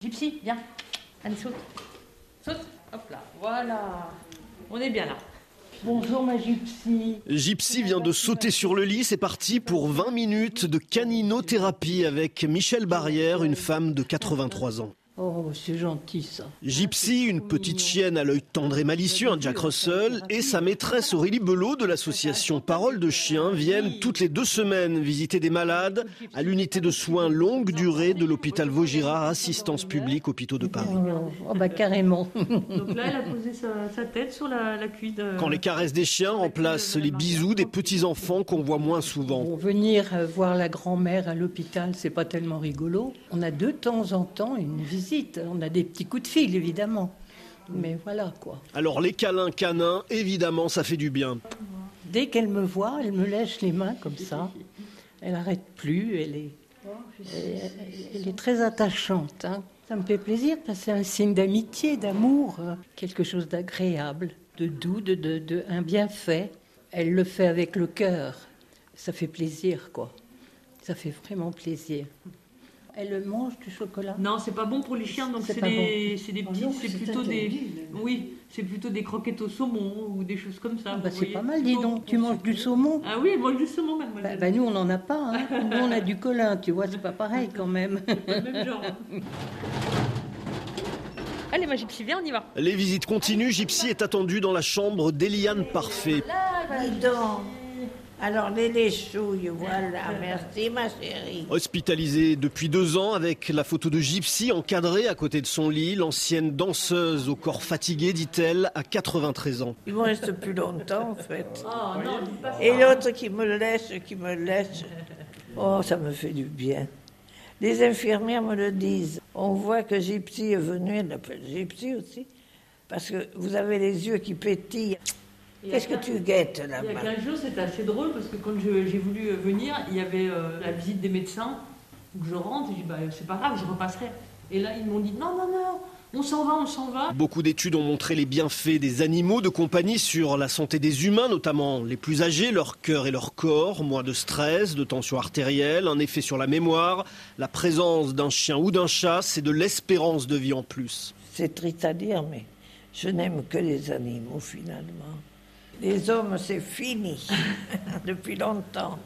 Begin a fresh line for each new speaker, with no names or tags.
Gypsy, viens. Allez, saute. Saute. Hop là. Voilà. On est bien là.
Bonjour ma gypsy.
Gypsy vient de sauter sur le lit, c'est parti pour 20 minutes de caninothérapie avec Michel Barrière, une femme de 83 ans.
Oh, c'est gentil ça.
Gypsy, une petite chienne à l'œil tendre et malicieux, un Jack Russell, et sa maîtresse Aurélie Belot de l'association Parole de Chiens viennent toutes les deux semaines visiter des malades à l'unité de soins longue durée de l'hôpital Vaugirard, assistance publique, hôpitaux de Paris.
Oh, bah carrément.
Donc là, elle a posé sa, sa tête sur la, la cuisse de...
Quand les caresses des chiens remplacent les bisous des petits-enfants qu'on voit moins souvent.
Pour venir euh, voir la grand-mère à l'hôpital, c'est pas tellement rigolo. On a de temps en temps une visite. On a des petits coups de fil, évidemment. Mais voilà quoi.
Alors les câlins canins, évidemment, ça fait du bien.
Dès qu'elle me voit, elle me lèche les mains comme ça. Elle n'arrête plus, elle est, elle, elle est très attachante. hein. Ça me fait plaisir parce que c'est un signe d'amitié, d'amour, euh, quelque chose d'agréable, de doux, de, de- de- un bienfait. Elle le fait avec le cœur. Ça fait plaisir, quoi. Ça fait vraiment plaisir. Elle mange du chocolat
Non, c'est pas bon pour les chiens, donc
C'est
des, c'est des
Oh
c'est plutôt des, oui, c'est plutôt des croquettes au saumon ou des choses comme ça.
Ah bah, C'est pas mal, dis donc. Tu manges du saumon
Ah oui, moi du saumon,
bah,
mademoiselle.
bah, nous, on n'en a pas. Hein. Nous, on a du colin, tu vois, c'est pas pareil quand même.
Pas le même genre. Allez, ma gypsy, viens, on y va.
Les visites continuent, Gypsy est attendue dans la chambre d'Eliane Parfait.
Dis donc. Alors, les léchouilles, voilà. Merci, ma chérie.
Hospitalisée depuis deux ans avec la photo de Gypsy encadrée à côté de son lit, l'ancienne danseuse au corps fatigué, dit-elle, à 93 ans.
Il me reste plus longtemps, en fait.
Oh non.
Et l'autre qui me laisse, qui me laisse. Oh, ça me fait du bien. Les infirmières me le disent. On voit que Gypsy est venue, elle l'appelle Gypsy aussi, parce que vous avez les yeux qui pétillent. Qu'est-ce que tu guettes
Il y a
là-bas
15 jours, c'était assez drôle parce que quand j'ai voulu venir, il y avait euh, la visite des médecins. Donc je rentre et je dis, bah, c'est pas grave, je repasserai. Et là, ils m'ont dit, non, non, non, on s'en va, on s'en va.
Beaucoup d'études ont montré les bienfaits des animaux de compagnie sur la santé des humains, notamment les plus âgés, leur cœur et leur corps, moins de stress, de tension artérielle, un effet sur la mémoire, la présence d'un chien ou d'un chat, c'est de l'espérance de vie en plus.
C'est triste à dire, mais je n'aime que les animaux finalement. Les hommes, c'est fini depuis longtemps.